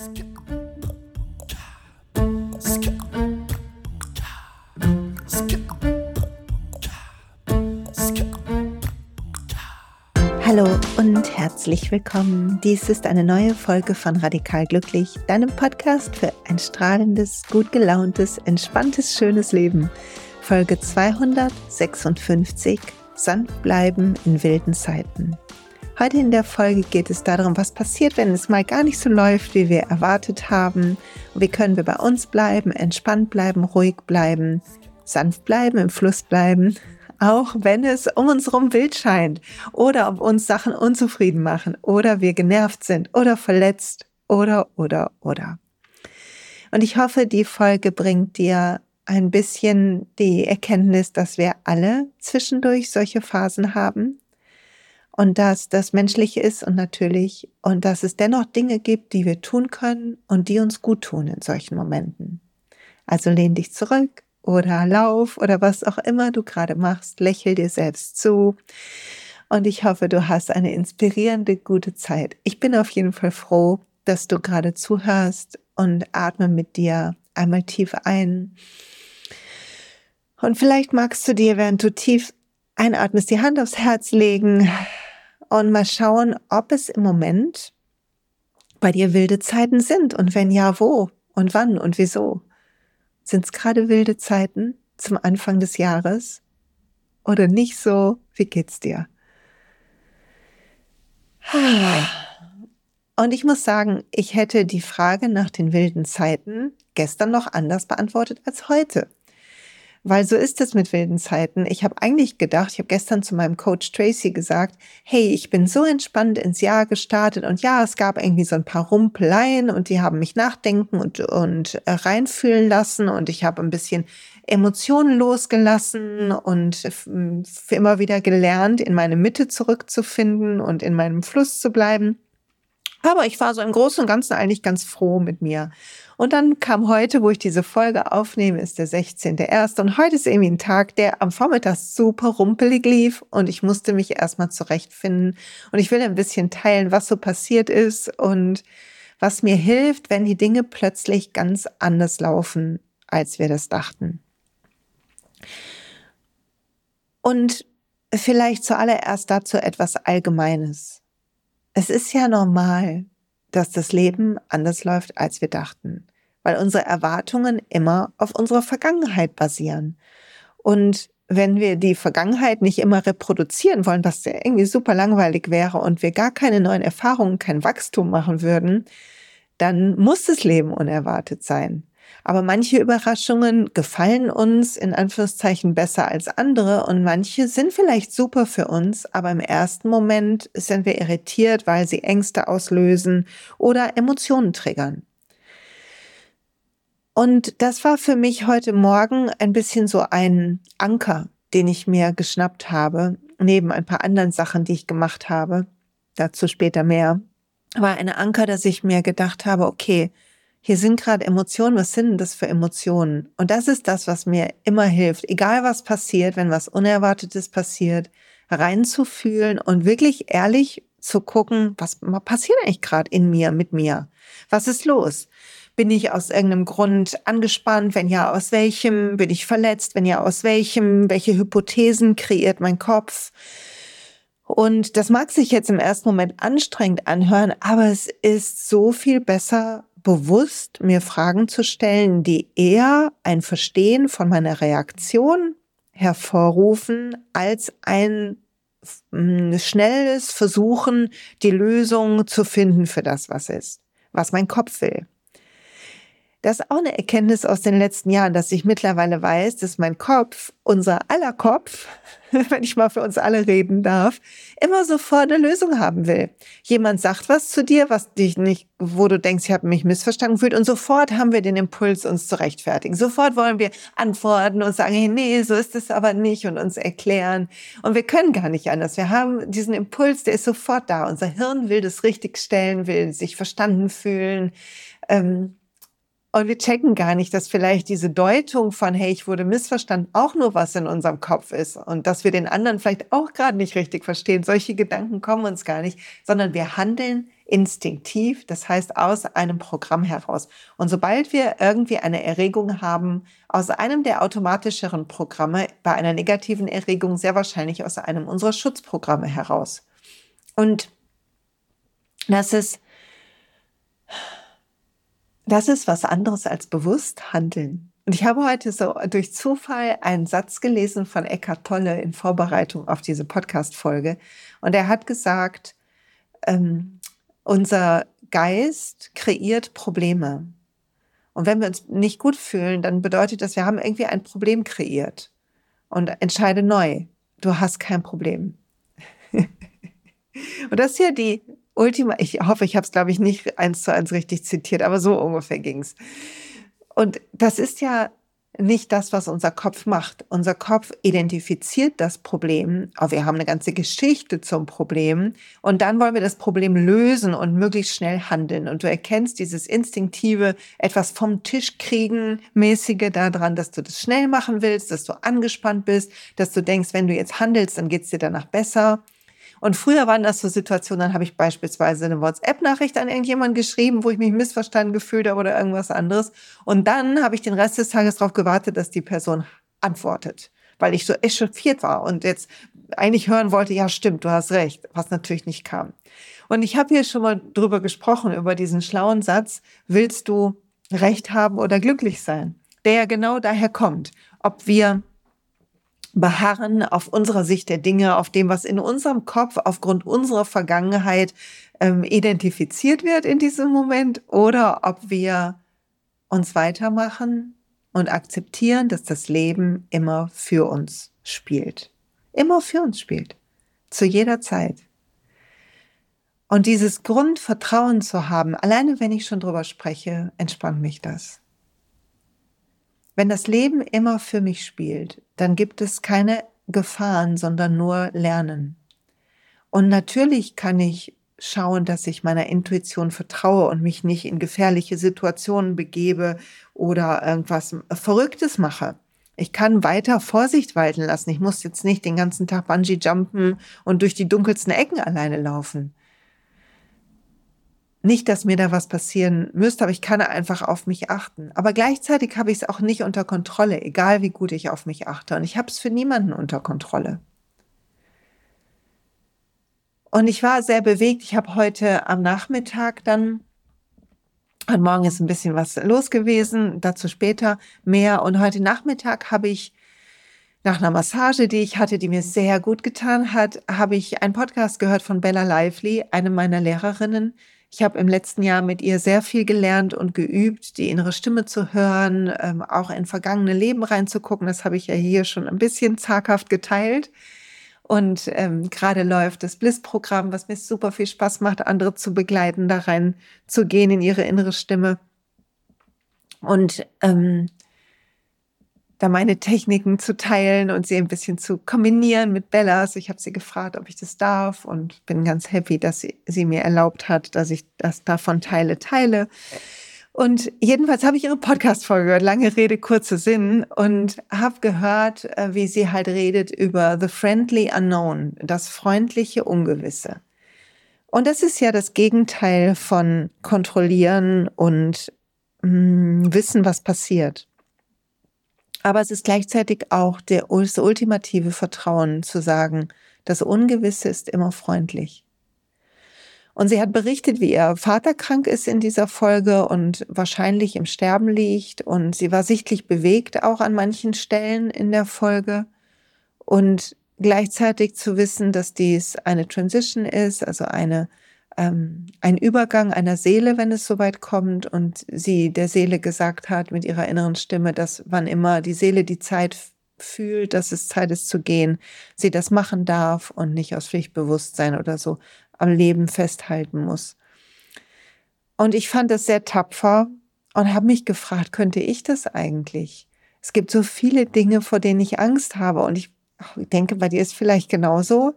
Hallo und herzlich willkommen. Dies ist eine neue Folge von Radikal Glücklich, deinem Podcast für ein strahlendes, gut gelauntes, entspanntes, schönes Leben. Folge 256 Sanft bleiben in wilden Zeiten. Heute in der Folge geht es darum, was passiert, wenn es mal gar nicht so läuft, wie wir erwartet haben. wie können wir bei uns bleiben, entspannt bleiben, ruhig bleiben, sanft bleiben, im Fluss bleiben auch wenn es um uns herum wild scheint oder ob uns Sachen unzufrieden machen oder wir genervt sind oder verletzt oder, oder, oder. Und ich hoffe, die Folge bringt dir ein bisschen die Erkenntnis, dass wir alle zwischendurch solche Phasen haben und dass das menschlich ist und natürlich und dass es dennoch Dinge gibt, die wir tun können und die uns gut tun in solchen Momenten. Also lehn dich zurück, oder Lauf oder was auch immer du gerade machst, lächel dir selbst zu. Und ich hoffe, du hast eine inspirierende, gute Zeit. Ich bin auf jeden Fall froh, dass du gerade zuhörst und atme mit dir einmal tief ein. Und vielleicht magst du dir, während du tief einatmest, die Hand aufs Herz legen und mal schauen, ob es im Moment bei dir wilde Zeiten sind und wenn ja, wo und wann und wieso. Sind es gerade wilde Zeiten zum Anfang des Jahres? Oder nicht so? Wie geht's dir? Und ich muss sagen, ich hätte die Frage nach den wilden Zeiten gestern noch anders beantwortet als heute. Weil so ist es mit wilden Zeiten. Ich habe eigentlich gedacht, ich habe gestern zu meinem Coach Tracy gesagt, hey, ich bin so entspannt ins Jahr gestartet und ja, es gab irgendwie so ein paar Rumpeleien und die haben mich nachdenken und, und äh, reinfühlen lassen und ich habe ein bisschen Emotionen losgelassen und immer wieder gelernt, in meine Mitte zurückzufinden und in meinem Fluss zu bleiben. Aber ich war so im Großen und Ganzen eigentlich ganz froh mit mir. Und dann kam heute, wo ich diese Folge aufnehme, ist der 16.01. Und heute ist irgendwie ein Tag, der am Vormittag super rumpelig lief und ich musste mich erstmal zurechtfinden. Und ich will ein bisschen teilen, was so passiert ist und was mir hilft, wenn die Dinge plötzlich ganz anders laufen, als wir das dachten. Und vielleicht zuallererst dazu etwas Allgemeines. Es ist ja normal, dass das Leben anders läuft, als wir dachten, weil unsere Erwartungen immer auf unserer Vergangenheit basieren. Und wenn wir die Vergangenheit nicht immer reproduzieren wollen, was ja irgendwie super langweilig wäre und wir gar keine neuen Erfahrungen, kein Wachstum machen würden, dann muss das Leben unerwartet sein. Aber manche Überraschungen gefallen uns in Anführungszeichen besser als andere und manche sind vielleicht super für uns, aber im ersten Moment sind wir irritiert, weil sie Ängste auslösen oder Emotionen triggern. Und das war für mich heute Morgen ein bisschen so ein Anker, den ich mir geschnappt habe, neben ein paar anderen Sachen, die ich gemacht habe. Dazu später mehr. War eine Anker, dass ich mir gedacht habe, okay, hier sind gerade Emotionen, was sind denn das für Emotionen? Und das ist das, was mir immer hilft, egal was passiert, wenn was Unerwartetes passiert, reinzufühlen und wirklich ehrlich zu gucken, was passiert eigentlich gerade in mir, mit mir? Was ist los? Bin ich aus irgendeinem Grund angespannt? Wenn ja, aus welchem? Bin ich verletzt? Wenn ja, aus welchem? Welche Hypothesen kreiert mein Kopf? Und das mag sich jetzt im ersten Moment anstrengend anhören, aber es ist so viel besser, bewusst mir Fragen zu stellen, die eher ein Verstehen von meiner Reaktion hervorrufen, als ein mm, schnelles Versuchen, die Lösung zu finden für das, was ist, was mein Kopf will. Das ist auch eine Erkenntnis aus den letzten Jahren, dass ich mittlerweile weiß, dass mein Kopf, unser aller Kopf, wenn ich mal für uns alle reden darf, immer sofort eine Lösung haben will. Jemand sagt was zu dir, was dich nicht, wo du denkst, ich habe mich missverstanden gefühlt und sofort haben wir den Impuls, uns zu rechtfertigen. Sofort wollen wir antworten und sagen, hey, nee, so ist es aber nicht und uns erklären. Und wir können gar nicht anders. Wir haben diesen Impuls, der ist sofort da. Unser Hirn will das richtigstellen, will sich verstanden fühlen. Ähm, Und wir checken gar nicht, dass vielleicht diese Deutung von, hey, ich wurde missverstanden, auch nur was in unserem Kopf ist und dass wir den anderen vielleicht auch gerade nicht richtig verstehen. Solche Gedanken kommen uns gar nicht, sondern wir handeln instinktiv, das heißt aus einem Programm heraus. Und sobald wir irgendwie eine Erregung haben, aus einem der automatischeren Programme, bei einer negativen Erregung sehr wahrscheinlich aus einem unserer Schutzprogramme heraus. Und das ist das ist was anderes als bewusst handeln. Und ich habe heute so durch Zufall einen Satz gelesen von Eckhart Tolle in Vorbereitung auf diese Podcast-Folge. Und er hat gesagt, ähm, unser Geist kreiert Probleme. Und wenn wir uns nicht gut fühlen, dann bedeutet das, wir haben irgendwie ein Problem kreiert. Und entscheide neu. Du hast kein Problem. Und das ist ja die Ultima, ich hoffe, ich habe es, glaube ich, nicht eins zu eins richtig zitiert, aber so ungefähr ging es. Und das ist ja nicht das, was unser Kopf macht. Unser Kopf identifiziert das Problem, aber wir haben eine ganze Geschichte zum Problem und dann wollen wir das Problem lösen und möglichst schnell handeln. Und du erkennst dieses instinktive, etwas vom Tisch kriegen mäßige daran, dass du das schnell machen willst, dass du angespannt bist, dass du denkst, wenn du jetzt handelst, dann geht es dir danach besser. Und früher waren das so Situationen, dann habe ich beispielsweise eine WhatsApp-Nachricht an irgendjemanden geschrieben, wo ich mich missverstanden gefühlt habe oder irgendwas anderes. Und dann habe ich den Rest des Tages darauf gewartet, dass die Person antwortet, weil ich so echauffiert war und jetzt eigentlich hören wollte, ja stimmt, du hast recht, was natürlich nicht kam. Und ich habe hier schon mal drüber gesprochen, über diesen schlauen Satz, willst du recht haben oder glücklich sein? Der ja genau daher kommt, ob wir beharren auf unserer Sicht der Dinge, auf dem, was in unserem Kopf aufgrund unserer Vergangenheit ähm, identifiziert wird in diesem Moment, oder ob wir uns weitermachen und akzeptieren, dass das Leben immer für uns spielt. Immer für uns spielt. Zu jeder Zeit. Und dieses Grundvertrauen zu haben, alleine wenn ich schon drüber spreche, entspannt mich das. Wenn das Leben immer für mich spielt, dann gibt es keine Gefahren, sondern nur Lernen. Und natürlich kann ich schauen, dass ich meiner Intuition vertraue und mich nicht in gefährliche Situationen begebe oder irgendwas Verrücktes mache. Ich kann weiter Vorsicht walten lassen. Ich muss jetzt nicht den ganzen Tag Bungee jumpen und durch die dunkelsten Ecken alleine laufen. Nicht, dass mir da was passieren müsste, aber ich kann einfach auf mich achten. Aber gleichzeitig habe ich es auch nicht unter Kontrolle, egal wie gut ich auf mich achte. Und ich habe es für niemanden unter Kontrolle. Und ich war sehr bewegt. Ich habe heute am Nachmittag dann, und morgen ist ein bisschen was los gewesen, dazu später mehr. Und heute Nachmittag habe ich nach einer Massage, die ich hatte, die mir sehr gut getan hat, habe ich einen Podcast gehört von Bella Lively, eine meiner Lehrerinnen, ich habe im letzten Jahr mit ihr sehr viel gelernt und geübt, die innere Stimme zu hören, ähm, auch in vergangene Leben reinzugucken. Das habe ich ja hier schon ein bisschen zaghaft geteilt. Und ähm, gerade läuft das Bliss-Programm, was mir super viel Spaß macht, andere zu begleiten, da rein zu gehen in ihre innere Stimme. Und ähm, da meine Techniken zu teilen und sie ein bisschen zu kombinieren mit Bellas. Ich habe sie gefragt, ob ich das darf und bin ganz happy, dass sie, sie mir erlaubt hat, dass ich das davon teile, teile. Und jedenfalls habe ich ihre Podcast-Folge gehört, lange Rede, kurze Sinn, und habe gehört, äh, wie sie halt redet über The Friendly Unknown, das freundliche Ungewisse. Und das ist ja das Gegenteil von kontrollieren und mh, mm, wissen, was passiert. Aber es ist gleichzeitig auch der, das ultimative Vertrauen zu sagen, das Ungewisse ist immer freundlich. Und sie hat berichtet, wie ihr Vater krank ist in dieser Folge und wahrscheinlich im Sterben liegt. Und sie war sichtlich bewegt auch an manchen Stellen in der Folge. Und gleichzeitig zu wissen, dass dies eine Transition ist, also eine ähm, ein Übergang einer Seele, wenn es soweit kommt und sie der Seele gesagt hat mit ihrer inneren Stimme, dass wann immer die Seele die Zeit fühlt, dass es Zeit ist zu gehen, sie das machen darf und nicht aus Pflichtbewusstsein oder so am Leben festhalten muss. Und ich fand das sehr tapfer und habe mich gefragt, könnte ich das eigentlich? Es gibt so viele Dinge, vor denen ich Angst habe und ich, denke, bei dir ist vielleicht genauso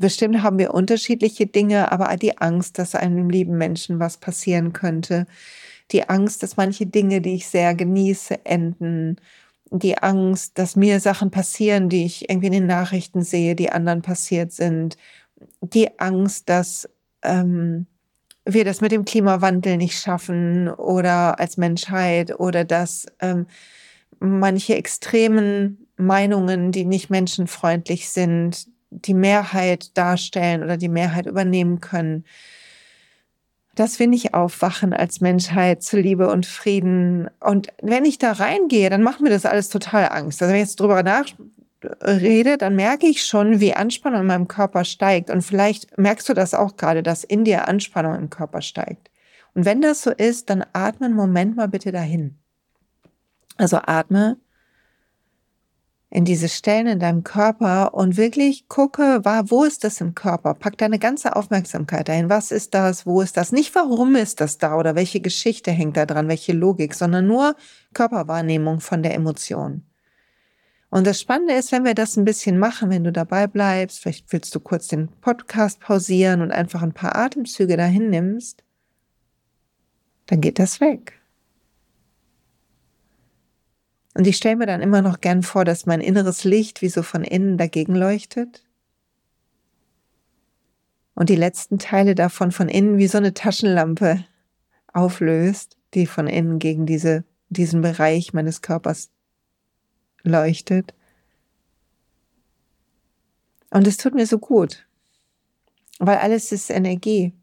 bestimmt haben wir unterschiedliche Dinge, aber die Angst, dass einem lieben Menschen was passieren könnte, die Angst, dass manche Dinge, die ich sehr genieße, enden, die Angst, dass mir Sachen passieren, die ich irgendwie in den Nachrichten sehe, die anderen passiert sind, die Angst, dass ähm, wir das mit dem Klimawandel nicht schaffen oder als Menschheit oder dass ähm, manche extremen Meinungen, die nicht menschenfreundlich sind, die Mehrheit darstellen oder die Mehrheit übernehmen können dass wir nicht aufwachen als Menschheit zu Liebe und Frieden. Und wenn ich da reingehe, dann macht mir das alles total Angst. Also wenn ich jetzt drüber nachrede, dann merke ich schon, wie Anspannung in meinem Körper steigt. Und vielleicht merkst du das auch gerade, dass in dir Anspannung im Körper steigt. Und wenn das so ist, dann atme einen Moment mal bitte dahin. Also atme in diese Stellen in deinem Körper und wirklich gucke, wo ist das im Körper? Pack deine ganze Aufmerksamkeit dahin. Was ist das? Wo ist das? Nicht warum ist das da oder welche Geschichte hängt da dran, welche Logik, sondern nur Körperwahrnehmung von der Emotion. Und das Spannende ist, wenn wir das ein bisschen machen, wenn du dabei bleibst, vielleicht willst du kurz den Podcast pausieren und einfach ein paar Atemzüge dahin nimmst, dann geht das weg. Und ich stelle mir dann immer noch gern vor, dass mein inneres Licht wie so von innen dagegen leuchtet. Und die letzten Teile davon von innen wie so eine Taschenlampe auflöst, die von innen gegen diese, diesen Bereich meines Körpers leuchtet. Und es tut mir so gut, weil alles ist Energie.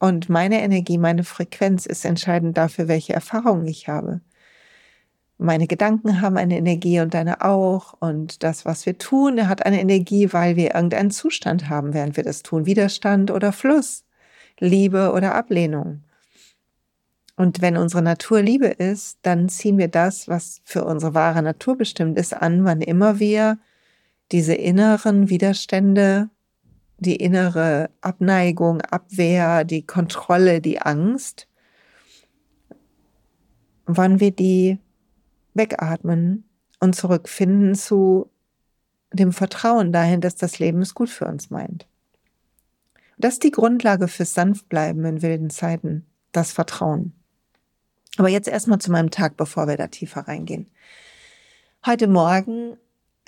Und meine Energie, meine Frequenz ist entscheidend dafür, welche Erfahrungen ich habe meine Gedanken haben eine Energie und deine auch. Und das, was wir tun, hat eine Energie, weil wir irgendeinen Zustand haben, während wir das tun. Widerstand oder Fluss, Liebe oder Ablehnung. Und wenn unsere Natur Liebe ist, dann ziehen wir das, was für unsere wahre Natur bestimmt ist, an, wann immer wir diese inneren Widerstände, die innere Abneigung, Abwehr, die Kontrolle, die Angst, wann wir die wegatmen und zurückfinden zu dem Vertrauen dahin, dass das Leben es gut für uns meint. Das ist die Grundlage fürs Sanftbleiben in wilden Zeiten, das Vertrauen. Aber jetzt erstmal zu meinem Tag, bevor wir da tiefer reingehen. Heute Morgen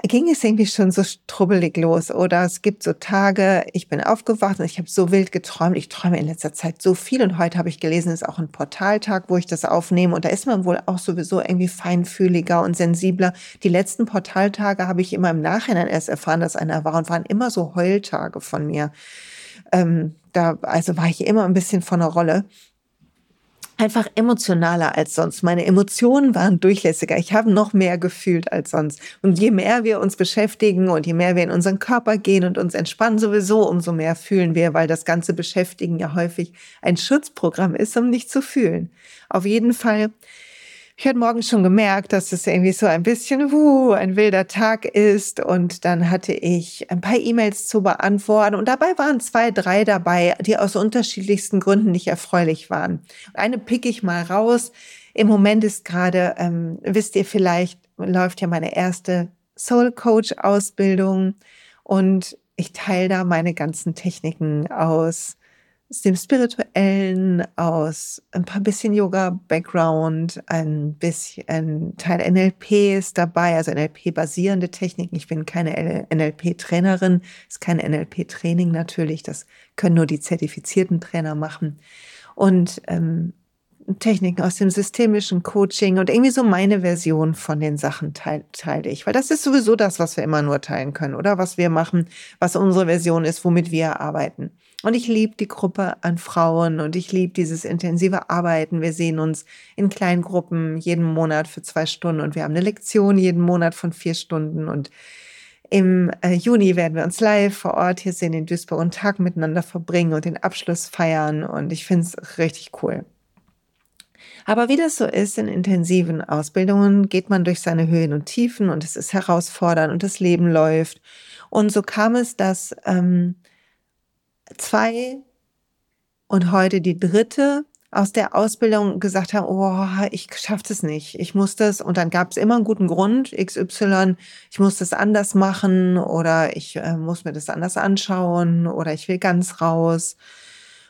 ging es irgendwie schon so strubbelig los oder es gibt so Tage, ich bin aufgewacht und ich habe so wild geträumt. Ich träume in letzter Zeit so viel und heute habe ich gelesen, es ist auch ein Portaltag, wo ich das aufnehme und da ist man wohl auch sowieso irgendwie feinfühliger und sensibler. Die letzten Portaltage habe ich immer im Nachhinein erst erfahren, dass einer war und waren immer so Heultage von mir. Ähm, da also war ich immer ein bisschen von der Rolle einfach emotionaler als sonst. Meine Emotionen waren durchlässiger. Ich habe noch mehr gefühlt als sonst. Und je mehr wir uns beschäftigen und je mehr wir in unseren Körper gehen und uns entspannen sowieso, umso mehr fühlen wir, weil das ganze Beschäftigen ja häufig ein Schutzprogramm ist, um nicht zu fühlen. Auf jeden Fall ich hatte morgen schon gemerkt, dass es irgendwie so ein bisschen wuh, ein wilder Tag ist. Und dann hatte ich ein paar E-Mails zu beantworten. Und dabei waren zwei, drei dabei, die aus unterschiedlichsten Gründen nicht erfreulich waren. Eine pick ich mal raus. Im Moment ist gerade, ähm, wisst ihr vielleicht, läuft ja meine erste Soul Coach Ausbildung. Und ich teile da meine ganzen Techniken aus aus dem Spirituellen, aus ein paar bisschen Yoga-Background, ein bisschen ein Teil NLP ist dabei, also NLP-basierende Techniken. Ich bin keine NLP-Trainerin, ist kein NLP-Training natürlich, das können nur die zertifizierten Trainer machen. Und ähm, Techniken aus dem systemischen Coaching und irgendwie so meine Version von den Sachen teile, teile ich. Weil das ist sowieso das, was wir immer nur teilen können, oder? Was wir machen, was unsere Version ist, womit wir arbeiten. Und ich liebe die Gruppe an Frauen und ich liebe dieses intensive Arbeiten. Wir sehen uns in kleinen Gruppen jeden Monat für zwei Stunden und wir haben eine Lektion jeden Monat von vier Stunden und im äh, Juni werden wir uns live vor Ort hier sehen in Duisburg und Tag miteinander verbringen und den Abschluss feiern und ich finde es richtig cool. Aber wie das so ist in intensiven Ausbildungen, geht man durch seine Höhen und Tiefen und es ist herausfordernd und das Leben läuft. Und so kam es, dass ähm, zwei und heute die dritte aus der Ausbildung gesagt haben, oh, ich schaffe das nicht, ich muss das. Und dann gab es immer einen guten Grund, XY, ich muss das anders machen oder ich äh, muss mir das anders anschauen oder ich will ganz raus.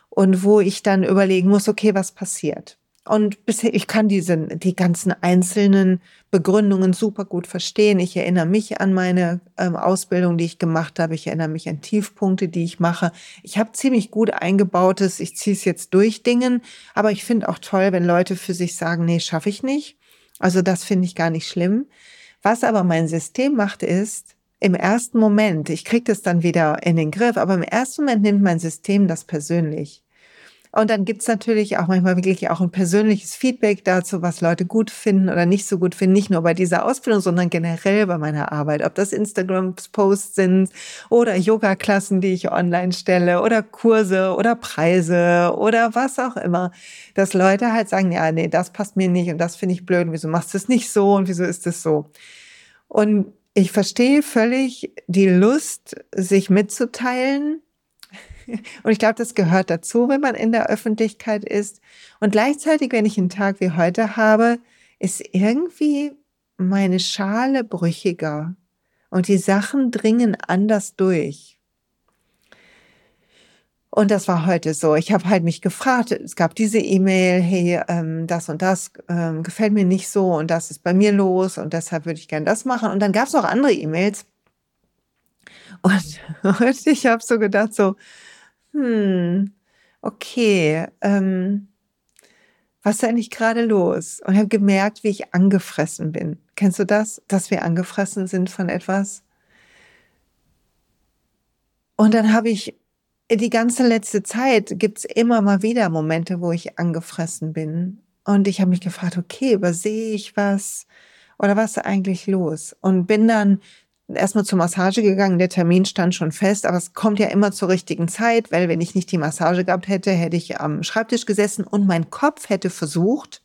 Und wo ich dann überlegen muss, okay, was passiert? Und bisher, ich kann diese, die ganzen einzelnen Begründungen super gut verstehen. Ich erinnere mich an meine ähm, Ausbildung, die ich gemacht habe. Ich erinnere mich an Tiefpunkte, die ich mache. Ich habe ziemlich gut eingebautes, ich ziehe es jetzt durch Dingen. Aber ich finde auch toll, wenn Leute für sich sagen, nee, schaffe ich nicht. Also das finde ich gar nicht schlimm. Was aber mein System macht, ist, im ersten Moment, ich kriege das dann wieder in den Griff, aber im ersten Moment nimmt mein System das persönlich. Und dann gibt's natürlich auch manchmal wirklich auch ein persönliches Feedback dazu, was Leute gut finden oder nicht so gut finden. Nicht nur bei dieser Ausbildung, sondern generell bei meiner Arbeit. Ob das Instagram-Posts sind oder Yoga-Klassen, die ich online stelle oder Kurse oder Preise oder was auch immer. Dass Leute halt sagen, ja, nee, das passt mir nicht und das finde ich blöd. Und wieso machst du es nicht so und wieso ist es so? Und ich verstehe völlig die Lust, sich mitzuteilen und ich glaube, das gehört dazu, wenn man in der Öffentlichkeit ist. Und gleichzeitig, wenn ich einen Tag wie heute habe, ist irgendwie meine Schale brüchiger und die Sachen dringen anders durch. Und das war heute so. Ich habe halt mich gefragt, es gab diese E-Mail, hey, ähm, das und das ähm, gefällt mir nicht so und das ist bei mir los und deshalb würde ich gern das machen. Und dann gab es noch andere E-Mails. Und, und ich habe so gedacht, so, hm, okay, ähm, was ist eigentlich gerade los? Und habe gemerkt, wie ich angefressen bin. Kennst du das, dass wir angefressen sind von etwas? Und dann habe ich die ganze letzte Zeit gibt's immer mal wieder Momente, wo ich angefressen bin. Und ich habe mich gefragt, okay, übersehe ich was? Oder was ist eigentlich los? Und bin dann erstmal zur Massage gegangen. Der Termin stand schon fest, aber es kommt ja immer zur richtigen Zeit, weil wenn ich nicht die Massage gehabt hätte, hätte ich am Schreibtisch gesessen und mein Kopf hätte versucht,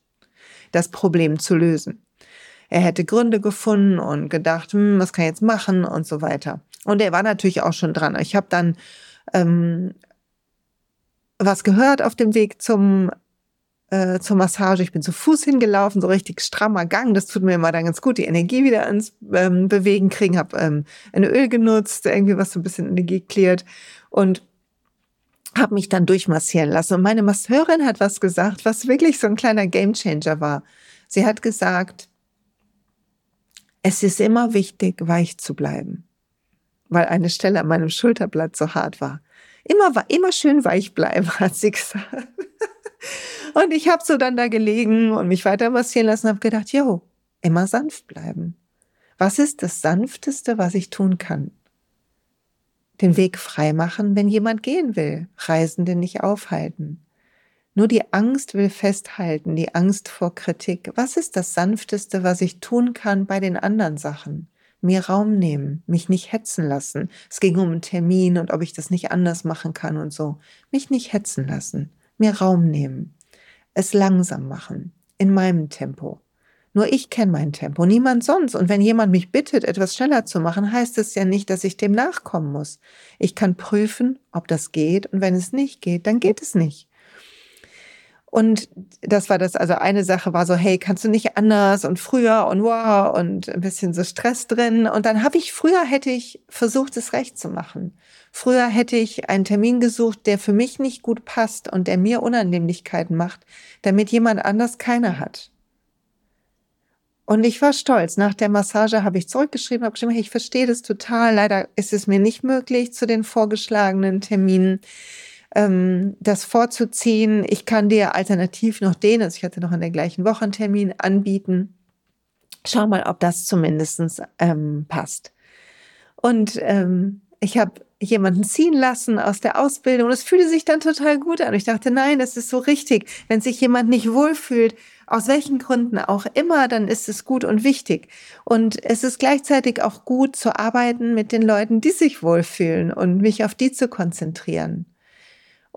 das Problem zu lösen. Er hätte Gründe gefunden und gedacht, hm, was kann ich jetzt machen und so weiter. Und er war natürlich auch schon dran. Ich habe dann ähm, was gehört auf dem Weg zum äh, zur Massage. Ich bin zu Fuß hingelaufen, so richtig strammer Gang. Das tut mir immer dann ganz gut, die Energie wieder ins ähm, Bewegen kriegen. Hab ähm, ein Öl genutzt, irgendwie was so ein bisschen Energie klärt und habe mich dann durchmassieren lassen. Und meine Masseurin hat was gesagt, was wirklich so ein kleiner Gamechanger war. Sie hat gesagt, es ist immer wichtig, weich zu bleiben, weil eine Stelle an meinem Schulterblatt so hart war. Immer, immer schön weich bleiben, hat sie gesagt. Und ich habe so dann da gelegen und mich weiter massieren lassen und habe gedacht, jo, immer sanft bleiben. Was ist das Sanfteste, was ich tun kann? Den Weg frei machen, wenn jemand gehen will, Reisende nicht aufhalten. Nur die Angst will festhalten, die Angst vor Kritik. Was ist das Sanfteste, was ich tun kann bei den anderen Sachen? Mir Raum nehmen, mich nicht hetzen lassen. Es ging um einen Termin und ob ich das nicht anders machen kann und so. Mich nicht hetzen lassen, mir Raum nehmen es langsam machen, in meinem Tempo. Nur ich kenne mein Tempo, niemand sonst. Und wenn jemand mich bittet, etwas schneller zu machen, heißt es ja nicht, dass ich dem nachkommen muss. Ich kann prüfen, ob das geht. Und wenn es nicht geht, dann geht es nicht. Und das war das, also eine Sache war so, hey, kannst du nicht anders und früher und wow und ein bisschen so Stress drin. Und dann habe ich, früher hätte ich versucht, es recht zu machen. Früher hätte ich einen Termin gesucht, der für mich nicht gut passt und der mir Unannehmlichkeiten macht, damit jemand anders keine hat. Und ich war stolz. Nach der Massage habe ich zurückgeschrieben, habe geschrieben, hey, ich verstehe das total. Leider ist es mir nicht möglich zu den vorgeschlagenen Terminen ähm, das vorzuziehen. Ich kann dir alternativ noch den, also ich hatte noch in der gleichen Woche einen Termin, anbieten. Schau mal, ob das zumindest ähm, passt. Und ähm, ich habe jemanden ziehen lassen aus der Ausbildung. Und es fühlte sich dann total gut an. Ich dachte, nein, das ist so richtig. Wenn sich jemand nicht wohlfühlt, aus welchen Gründen auch immer, dann ist es gut und wichtig. Und es ist gleichzeitig auch gut zu arbeiten mit den Leuten, die sich wohlfühlen und mich auf die zu konzentrieren.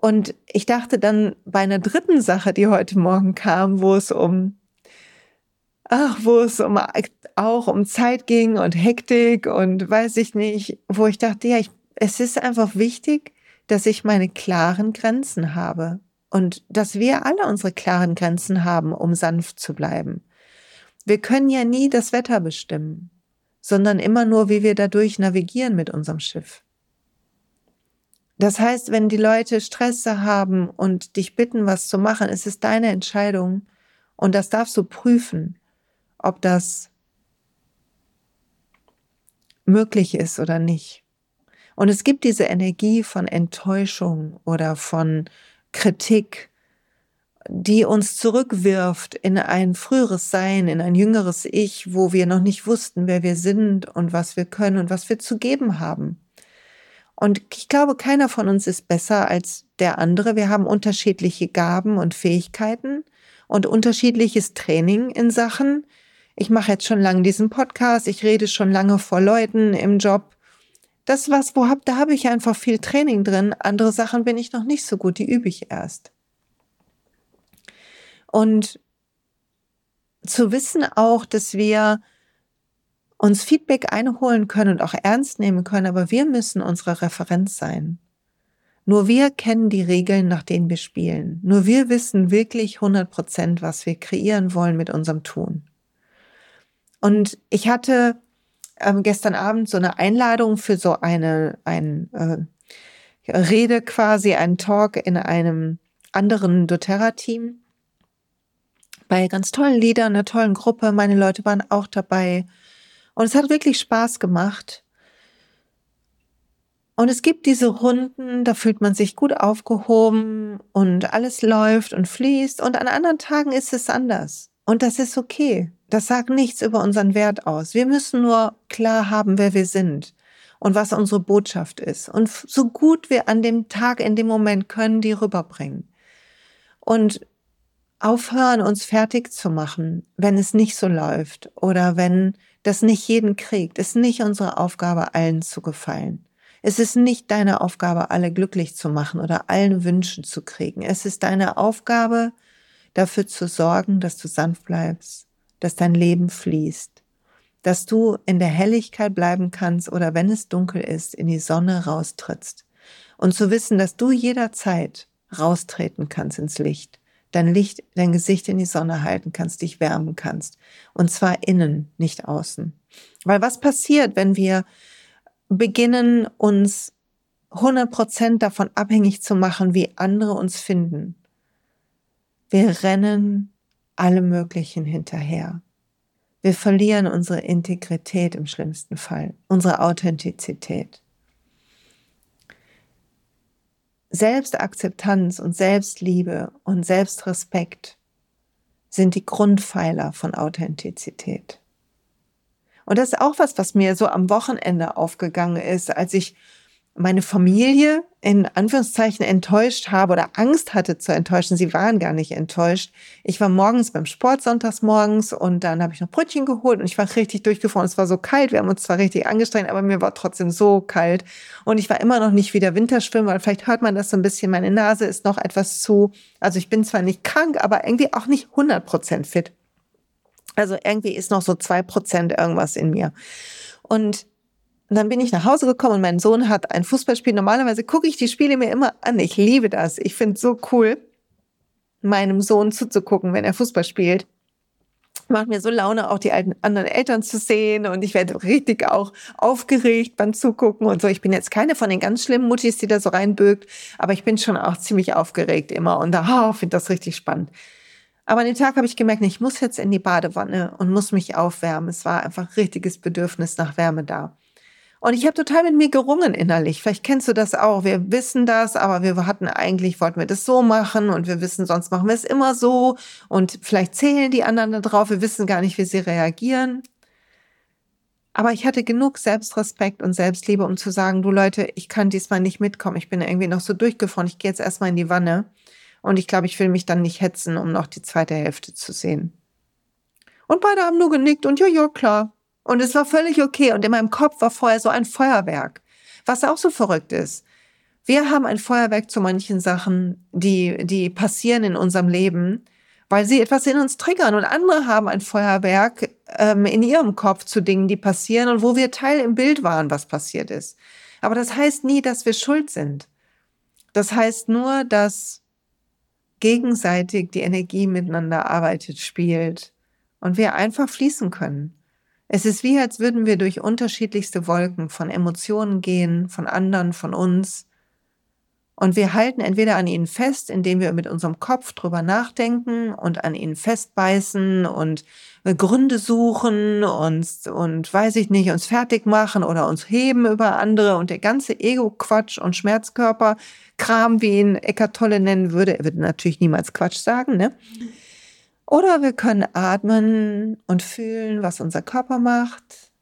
Und ich dachte dann bei einer dritten Sache, die heute Morgen kam, wo es um, ach, wo es um, auch um Zeit ging und Hektik und weiß ich nicht, wo ich dachte, ja, ich, es ist einfach wichtig, dass ich meine klaren Grenzen habe und dass wir alle unsere klaren Grenzen haben, um sanft zu bleiben. Wir können ja nie das Wetter bestimmen, sondern immer nur, wie wir dadurch navigieren mit unserem Schiff. Das heißt, wenn die Leute Stress haben und dich bitten, was zu machen, ist es deine Entscheidung, Und das darfst du prüfen, ob das möglich ist oder nicht. Und es gibt diese Energie von Enttäuschung oder von Kritik, die uns zurückwirft in ein früheres Sein, in ein jüngeres Ich, wo wir noch nicht wussten, wer wir sind und was wir können und was wir zu geben haben. Und ich glaube, keiner von uns ist besser als der andere. Wir haben unterschiedliche Gaben und Fähigkeiten und unterschiedliches Training in Sachen. Ich mache jetzt schon lange diesen Podcast, ich rede schon lange vor Leuten im Job. Das was, wo hab, da habe ich einfach viel Training drin. Andere Sachen bin ich noch nicht so gut, die übe ich erst. Und zu wissen auch, dass wir uns Feedback einholen können und auch ernst nehmen können, aber wir müssen unsere Referenz sein. Nur wir kennen die Regeln, nach denen wir spielen. Nur wir wissen wirklich 100 Prozent, was wir kreieren wollen mit unserem Tun. Und ich hatte ähm, gestern Abend so eine Einladung für so eine ein, äh, Rede quasi, einen Talk in einem anderen doTERRA-Team bei ganz tollen Liedern, einer tollen Gruppe. Meine Leute waren auch dabei. Und es hat wirklich Spaß gemacht. Und es gibt diese Runden, da fühlt man sich gut aufgehoben und alles läuft und fließt. Und an anderen Tagen ist es anders. Und das ist okay. Das sagt nichts über unseren Wert aus. Wir müssen nur klar haben, wer wir sind und was unsere Botschaft ist. Und so gut wir an dem Tag, in dem Moment können, die rüberbringen. Und aufhören, uns fertig zu machen, wenn es nicht so läuft oder wenn das nicht jeden kriegt. Es ist nicht unsere Aufgabe, allen zu gefallen. Es ist nicht deine Aufgabe, alle glücklich zu machen oder allen Wünschen zu kriegen. Es ist deine Aufgabe, dafür zu sorgen, dass du sanft bleibst, dass dein Leben fließt, dass du in der Helligkeit bleiben kannst oder wenn es dunkel ist, in die Sonne raustrittst. Und zu wissen, dass du jederzeit raustreten kannst ins Licht, dein Licht, dein Gesicht in die Sonne halten kannst, dich wärmen kannst. Und zwar innen, nicht außen. Weil was passiert, wenn wir beginnen, uns 100% davon abhängig zu machen, wie andere uns finden. Wir rennen alle möglichen hinterher. Wir verlieren unsere Integrität im schlimmsten Fall, unsere Authentizität. Selbstakzeptanz und Selbstliebe und Selbstrespekt sind die Grundpfeiler von Authentizität. Und das ist auch was, was mir so am Wochenende aufgegangen ist, als ich meine Familie in Anführungszeichen enttäuscht habe oder Angst hatte zu enttäuschen. Sie waren gar nicht enttäuscht. Ich war morgens beim Sport sonntags morgens und dann habe ich noch Brötchen geholt und ich war richtig durchgefroren. Es war so kalt. Wir haben uns zwar richtig angestrengt, aber mir war trotzdem so kalt. Und ich war immer noch nicht wieder Winterschwimmen, weil vielleicht hört man das so ein bisschen. Meine Nase ist noch etwas zu. Also ich bin zwar nicht krank, aber irgendwie auch nicht 100 Prozent fit. Also irgendwie ist noch so zwei Prozent irgendwas in mir. Und und dann bin ich nach Hause gekommen und mein Sohn hat ein Fußballspiel. Normalerweise gucke ich die Spiele mir immer an. Ich liebe das. Ich finde es so cool, meinem Sohn zuzugucken, wenn er Fußball spielt. Macht mir so Laune, auch die alten anderen Eltern zu sehen. Und ich werde richtig auch aufgeregt beim Zugucken und so. Ich bin jetzt keine von den ganz schlimmen Muttis, die da so reinbögt, aber ich bin schon auch ziemlich aufgeregt immer und da oh, finde das richtig spannend. Aber an dem Tag habe ich gemerkt, ich muss jetzt in die Badewanne und muss mich aufwärmen. Es war einfach ein richtiges Bedürfnis nach Wärme da. Und ich habe total mit mir gerungen innerlich. Vielleicht kennst du das auch. Wir wissen das, aber wir hatten eigentlich, wollten wir das so machen und wir wissen, sonst machen wir es immer so. Und vielleicht zählen die anderen da drauf. Wir wissen gar nicht, wie sie reagieren. Aber ich hatte genug Selbstrespekt und Selbstliebe, um zu sagen, du Leute, ich kann diesmal nicht mitkommen. Ich bin irgendwie noch so durchgefroren. Ich gehe jetzt erstmal in die Wanne. Und ich glaube, ich will mich dann nicht hetzen, um noch die zweite Hälfte zu sehen. Und beide haben nur genickt und ja, ja, klar, und es war völlig okay. Und in meinem Kopf war vorher so ein Feuerwerk, was auch so verrückt ist. Wir haben ein Feuerwerk zu manchen Sachen, die, die passieren in unserem Leben, weil sie etwas in uns triggern. Und andere haben ein Feuerwerk ähm, in ihrem Kopf zu Dingen, die passieren und wo wir Teil im Bild waren, was passiert ist. Aber das heißt nie, dass wir schuld sind. Das heißt nur, dass gegenseitig die Energie miteinander arbeitet, spielt und wir einfach fließen können. Es ist wie, als würden wir durch unterschiedlichste Wolken von Emotionen gehen, von anderen, von uns. Und wir halten entweder an ihnen fest, indem wir mit unserem Kopf drüber nachdenken und an ihnen festbeißen und Gründe suchen und, und weiß ich nicht, uns fertig machen oder uns heben über andere und der ganze Ego-Quatsch und Schmerzkörper-Kram, wie ihn Eckart Tolle nennen würde. Er würde natürlich niemals Quatsch sagen, ne? Oder wir können atmen und fühlen, was unser Körper macht.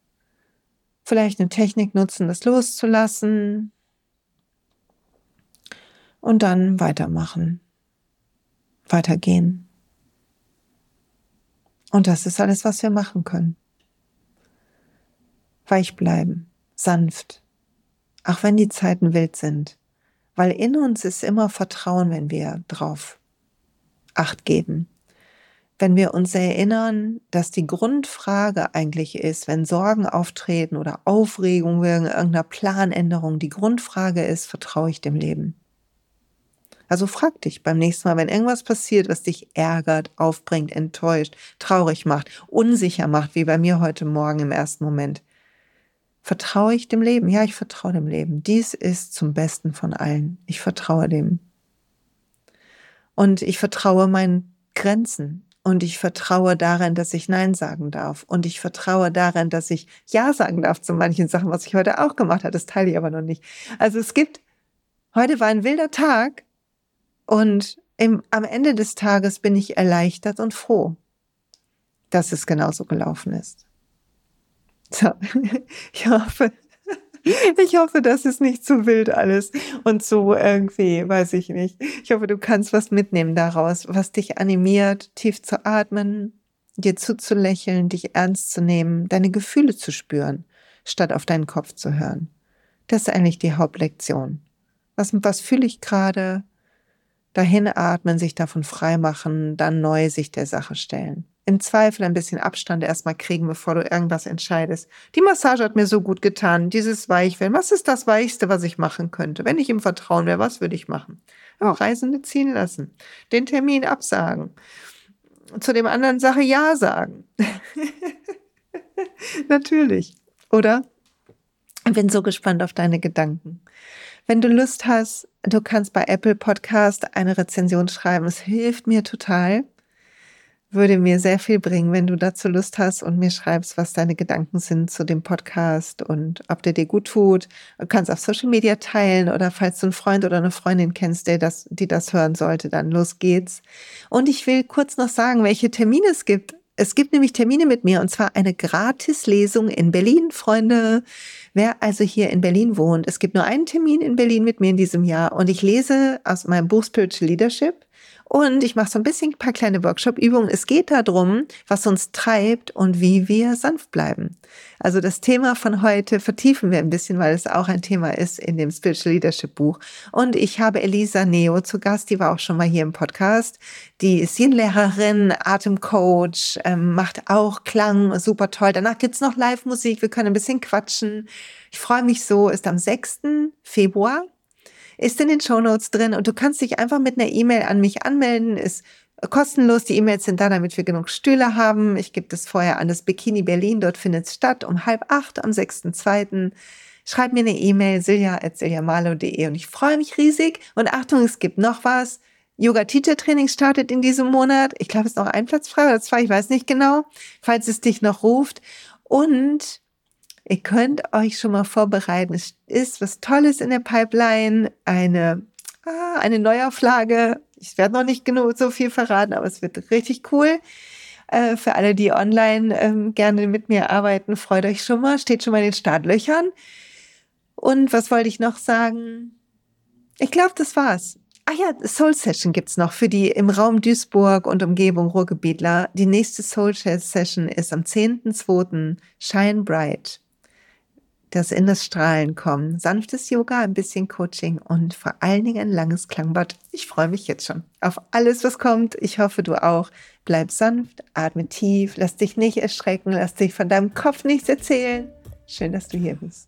Vielleicht eine Technik nutzen, das loszulassen und dann weitermachen, weitergehen. Und das ist alles, was wir machen können. Weich bleiben, sanft, auch wenn die Zeiten wild sind, weil in uns ist immer Vertrauen, wenn wir drauf Acht geben. Wenn wir uns erinnern, dass die Grundfrage eigentlich ist, wenn Sorgen auftreten oder Aufregung wegen irgendeiner Planänderung, die Grundfrage ist, vertraue ich dem Leben? Also frag dich beim nächsten Mal, wenn irgendwas passiert, was dich ärgert, aufbringt, enttäuscht, traurig macht, unsicher macht, wie bei mir heute Morgen im ersten Moment. Vertraue ich dem Leben? Ja, ich vertraue dem Leben. Dies ist zum Besten von allen. Ich vertraue dem. Und ich vertraue meinen Grenzen. Und ich vertraue darin, dass ich Nein sagen darf. Und ich vertraue darin, dass ich Ja sagen darf zu manchen Sachen, was ich heute auch gemacht habe. Das teile ich aber noch nicht. Also es gibt, heute war ein wilder Tag und im, am Ende des Tages bin ich erleichtert und froh, dass es genauso gelaufen ist. So, ich hoffe, ich hoffe, das ist nicht zu wild alles und so irgendwie, weiß ich nicht. Ich hoffe, du kannst was mitnehmen daraus, was dich animiert, tief zu atmen, dir zuzulächeln, dich ernst zu nehmen, deine Gefühle zu spüren, statt auf deinen Kopf zu hören. Das ist eigentlich die Hauptlektion. Was, was fühle ich gerade? dahin atmen, sich davon freimachen, dann neu sich der Sache stellen. Im Zweifel ein bisschen Abstand erstmal kriegen, bevor du irgendwas entscheidest. Die Massage hat mir so gut getan, dieses Weichwellen. Was ist das Weichste, was ich machen könnte? Wenn ich ihm vertrauen wäre, was würde ich machen? Oh, Reisende ziehen lassen. Den Termin absagen. Zu dem anderen Sache Ja sagen. Natürlich. Oder? Ich bin so gespannt auf deine Gedanken. Wenn du Lust hast, du kannst bei Apple Podcast eine Rezension schreiben. Es hilft mir total. Würde mir sehr viel bringen, wenn du dazu Lust hast und mir schreibst, was deine Gedanken sind zu dem Podcast und ob der dir gut tut. Du kannst auf Social Media teilen oder falls du einen Freund oder eine Freundin kennst, der das, die das hören sollte, dann los geht's. Und ich will kurz noch sagen, welche Termine es gibt. Es gibt nämlich Termine mit mir und zwar eine Gratislesung in Berlin, Freunde. Wer also hier in Berlin wohnt, es gibt nur einen Termin in Berlin mit mir in diesem Jahr und ich lese aus meinem Buch Spiritual Leadership und ich mache so ein bisschen ein paar kleine Workshop-Übungen. Es geht darum, was uns treibt und wie wir sanft bleiben. Also das Thema von heute vertiefen wir ein bisschen, weil es auch ein Thema ist in dem Spiritual Leadership Buch. Und ich habe Elisa Neo zu Gast, die war auch schon mal hier im Podcast. Die ist Yin-Lehrerin, Atemcoach, ähm, macht auch Klang, super toll. Danach gibt's noch Live-Musik, wir können ein bisschen quatschen. Ich freue mich so, ist am 6. Februar ist in den Shownotes drin und du kannst dich einfach mit einer E-Mail an mich anmelden, ist kostenlos. Die E-Mails sind da, damit wir genug Stühle haben. Ich gebe das vorher an das Bikini Berlin, dort findet es statt um halb acht am 6.2. Schreib mir eine E-Mail, silja.siljamalo.de und ich freue mich riesig. Und Achtung, es gibt noch was. Yoga Teacher Training startet in diesem Monat. Ich glaube, es ist noch ein Platz frei oder zwei, ich weiß nicht genau, falls es dich noch ruft. Und Ihr könnt euch schon mal vorbereiten. Es ist was Tolles in der Pipeline, eine, ah, eine Neuauflage. Ich werde noch nicht genug so viel verraten, aber es wird richtig cool. Äh, für alle, die online ähm, gerne mit mir arbeiten, freut euch schon mal. Steht schon mal in den Startlöchern. Und was wollte ich noch sagen? Ich glaube, das war's. Ah ja, Soul Session gibt's noch für die im Raum Duisburg und Umgebung Ruhrgebietler. Die nächste Soul Session ist am 10.2. Shine Bright das in das Strahlen kommen. Sanftes Yoga, ein bisschen Coaching und vor allen Dingen ein langes Klangbad. Ich freue mich jetzt schon auf alles, was kommt. Ich hoffe, du auch. Bleib sanft, atme tief, lass dich nicht erschrecken, lass dich von deinem Kopf nichts erzählen. Schön, dass du hier bist.